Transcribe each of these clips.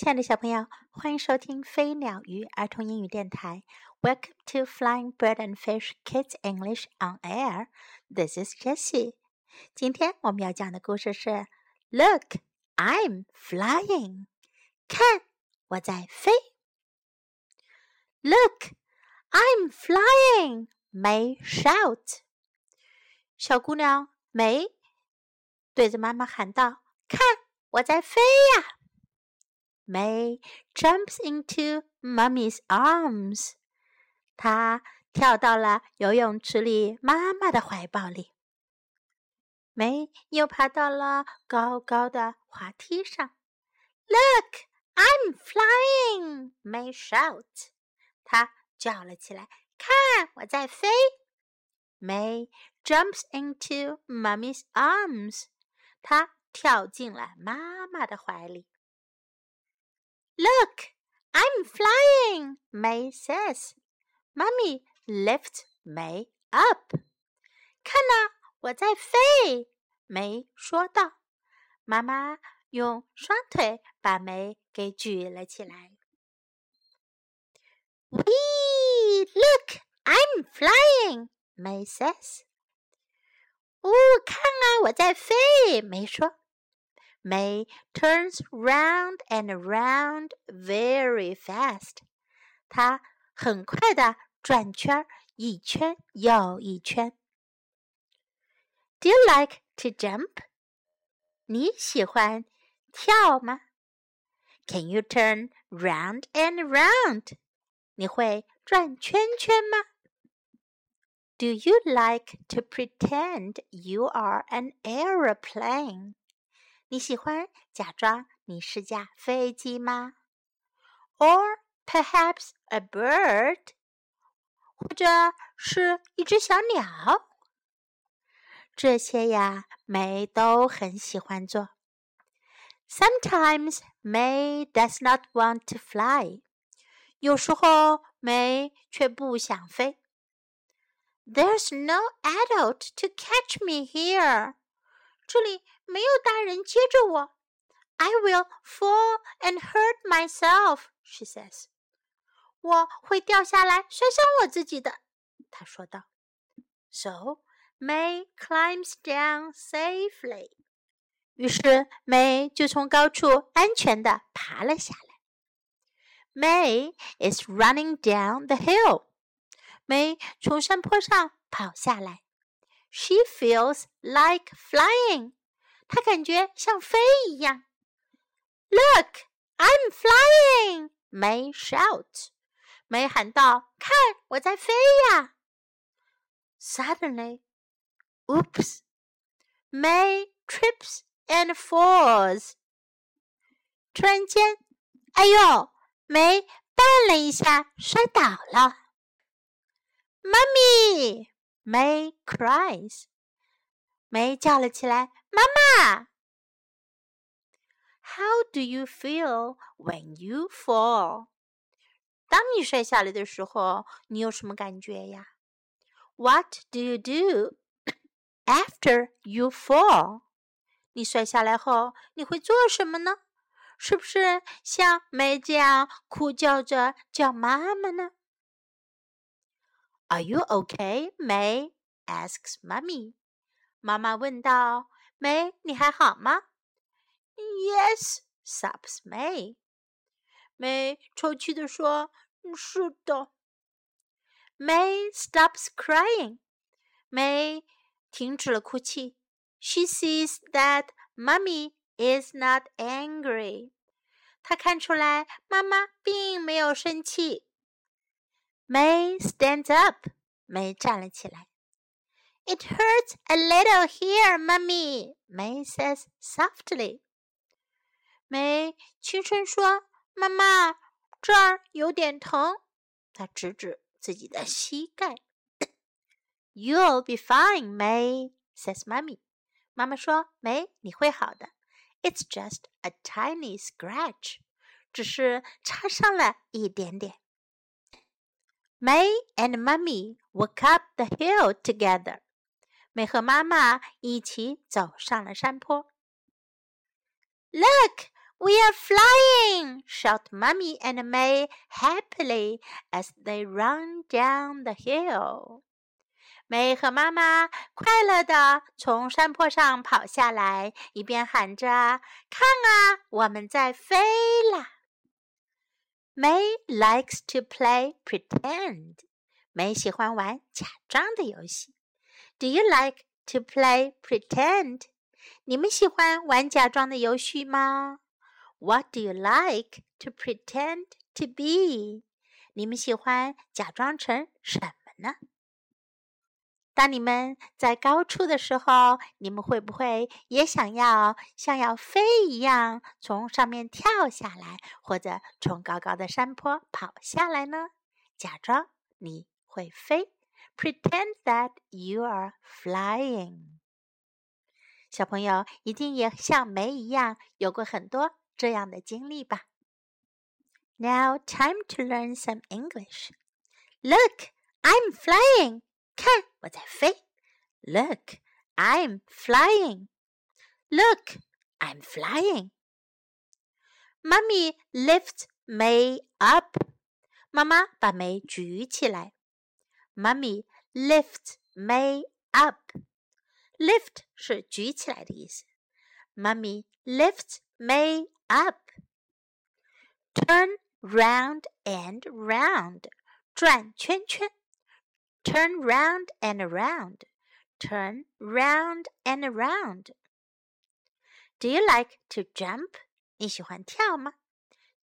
亲爱的小朋友，欢迎收听飞鸟鱼儿童英语电台。Welcome to Flying Bird and Fish Kids English on Air. This is Jessie. 今天我们要讲的故事是 Look, I'm flying. 看，我在飞。Look, I'm flying. May shout. 小姑娘梅对着妈妈喊道：“看，我在飞呀！” May jumps into Mummy's arms. 她跳到了游泳池里妈妈的怀抱里。梅又爬到了高高的滑梯上。Look, I'm flying! May shout. 她叫了起来：“看，我在飞！” May jumps into Mummy's arms. 她跳进了妈妈的怀里。 Look, I'm flying, May says. Mummy lifts May up. 看呐，我在飞，梅说道。妈妈用双腿把梅给举了起来。Wee! Look, I'm flying, May says. 哦，看啊，我在飞，梅说。May turns round and round very fast. 她很快的转圈，一圈又一圈。Do you like to jump? 你喜欢跳吗？Can you turn round and round? 你会转圈圈吗？Do you like to pretend you are an aeroplane? 你喜欢假装你是架飞机吗？Or perhaps a bird，或者是一只小鸟？这些呀，梅都很喜欢做。Sometimes May does not want to fly，有时候梅却不想飞。There's no adult to catch me here。这里 没有大人接着我。I will fall and hurt myself, she says. 我会掉下来摔伤我自己的，她说道。So May climbs down safely. 于是梅就从高处安全的爬了下来。May is running down the hill. 梅从山坡上跑下来。she feels like flying. 她感觉像飞一样。Look, I'm flying! May shouts. 梅喊道：“看，我在飞呀！” Suddenly, oops! May trips and falls. 突然间，哎呦，梅绊了一下，摔倒了。Mummy! May cries. 梅叫了起来：“ 妈妈！”How do you feel when you fall？当你摔下来的时候，你有什么感觉呀？What do you do after you fall？你摔下来后，你会做什么呢？是不是像梅这样哭叫着叫妈妈呢？Are you okay, May? asks Mummy. 妈妈问道：“ ：“梅，你还好吗？”Yes, sobs May. 梅抽泣地说：“是的。” May stops crying. 梅停止了哭泣。She sees that Mummy is not angry. 她看出来妈妈并没有生气。May stands up. May 站了起来。It hurts a little here, Mummy. May says softly. May 轻声说：“妈妈，这儿有点疼。”她指指自己的膝盖。You'll be fine, May, says Mummy. 妈妈说：“梅，你会好的。It's just a tiny scratch，只是擦伤了一点点。” May and Mummy walk up the hill together. 梅和妈妈一起走上了山坡。Look, we are flying! shout Mummy and May happily as they run down the hill. 梅和妈妈快乐地从山坡上跑下来，一边喊着：“看啊，我们在飞啦！” May likes to play pretend. 梅喜欢玩假装的游戏。Do you like to play pretend? 你们喜欢玩假装的游戏吗？What do you like to pretend to be? 你们喜欢假装成什么呢？当你们在高处的时候，你们会不会也想要像要飞一样从上面跳下来，或者从高高的山坡跑下来呢？假装你会飞 ，pretend that you are flying。小朋友一定也像梅一样有过很多这样的经历吧？Now time to learn some English. Look, I'm flying. 看，我在飞。Look, I'm flying. Look, I'm flying. Mummy lifts May up. 妈妈把梅举起来。 Mummy lifts May up. Lift 是举起来的意思。Mummy lifts May up. Turn round and round. 转圈圈。Turn round and around. Turn round and around. Do you like to jump? 你喜欢跳吗？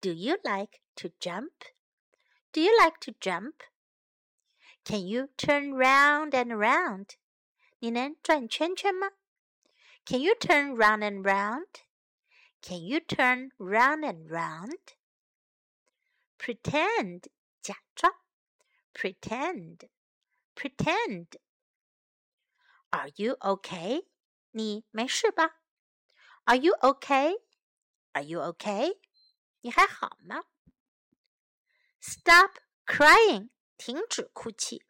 Do you like to jump? Do you like to jump? Can you turn round and around? 你能转圈圈吗？Can you turn round and round? Can you turn round and round? Pretend 假装，pretend pretend. Are you okay? 你没事吧？Are you okay? Are you okay? 你还好吗？Stop crying. 停止哭泣。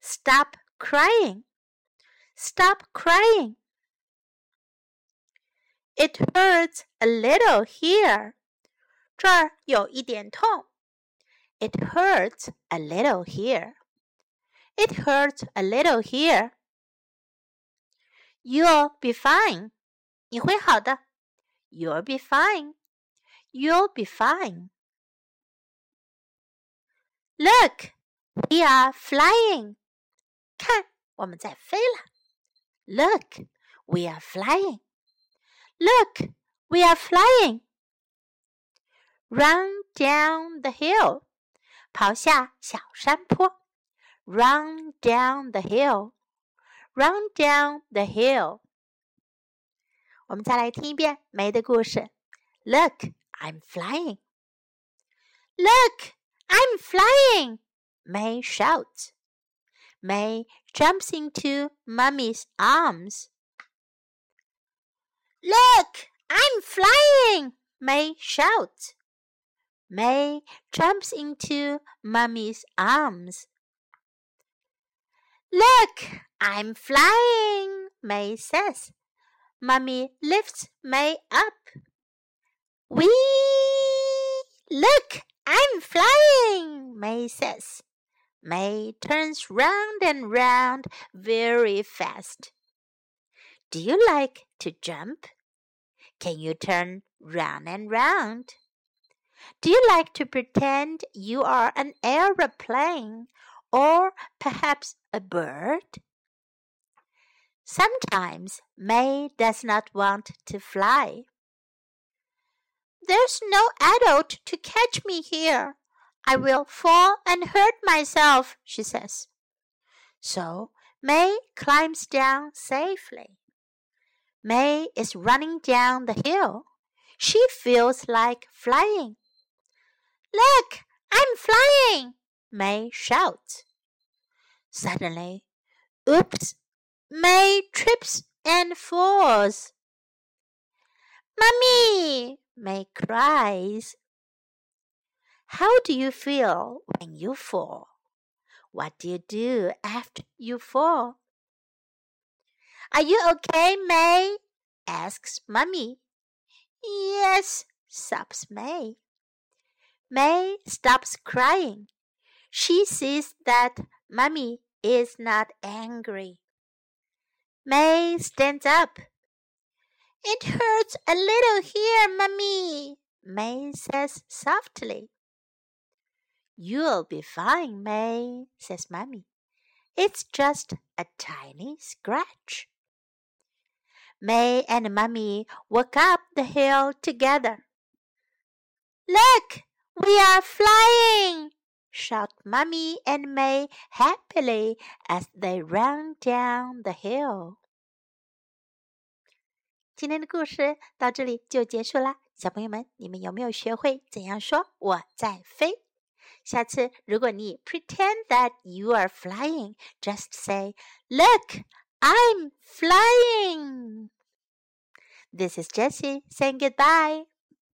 Stop crying. Stop crying. It hurts a little here. 这儿有一点痛。It hurts a little here. It hurts a little here. You'll be fine. 你会好的。You'll be fine. You'll be fine. Look, we are flying. 看，我们在飞了。Look, we are flying. Look, we are flying. Run down the hill. 跑下小山坡。Run down the hill, run down the hill. 我们再来听一遍梅的故事。Look, I'm flying. Look, I'm flying. May shouts. May jumps into Mummy's arms. Look, I'm flying. May shouts. May jumps into Mummy's arms. Look, I'm flying, May says. Mummy lifts May up. Wee! Look, I'm flying, May says. May turns round and round very fast. Do you like to jump? Can you turn round and round? Do you like to pretend you are an aeroplane or perhaps a bird? Sometimes May does not want to fly. There's no adult to catch me here. I will fall and hurt myself, she says. So May climbs down safely. May is running down the hill. She feels like flying. Look, I'm flying, May shouts. Suddenly, oops, May trips and falls. Mummy, May cries. How do you feel when you fall? What do you do after you fall? Are you okay, May? asks Mummy. Yes, sobs May. May stops crying. She sees that Mummy is not angry. May stands up. It hurts a little here, Mummy, May says softly. You'll be fine, May, says Mummy. It's just a tiny scratch. May and Mummy walk up the hill together. Look, we are flying! shout Mummy and May happily as they run down the hill. 今天的故事到这里就结束啦，小朋友们，你们有没有学会怎样说“我在飞”？ ”？下次如果你 pretend that you are flying, just say, "Look, I'm flying." This is Jessie saying goodbye.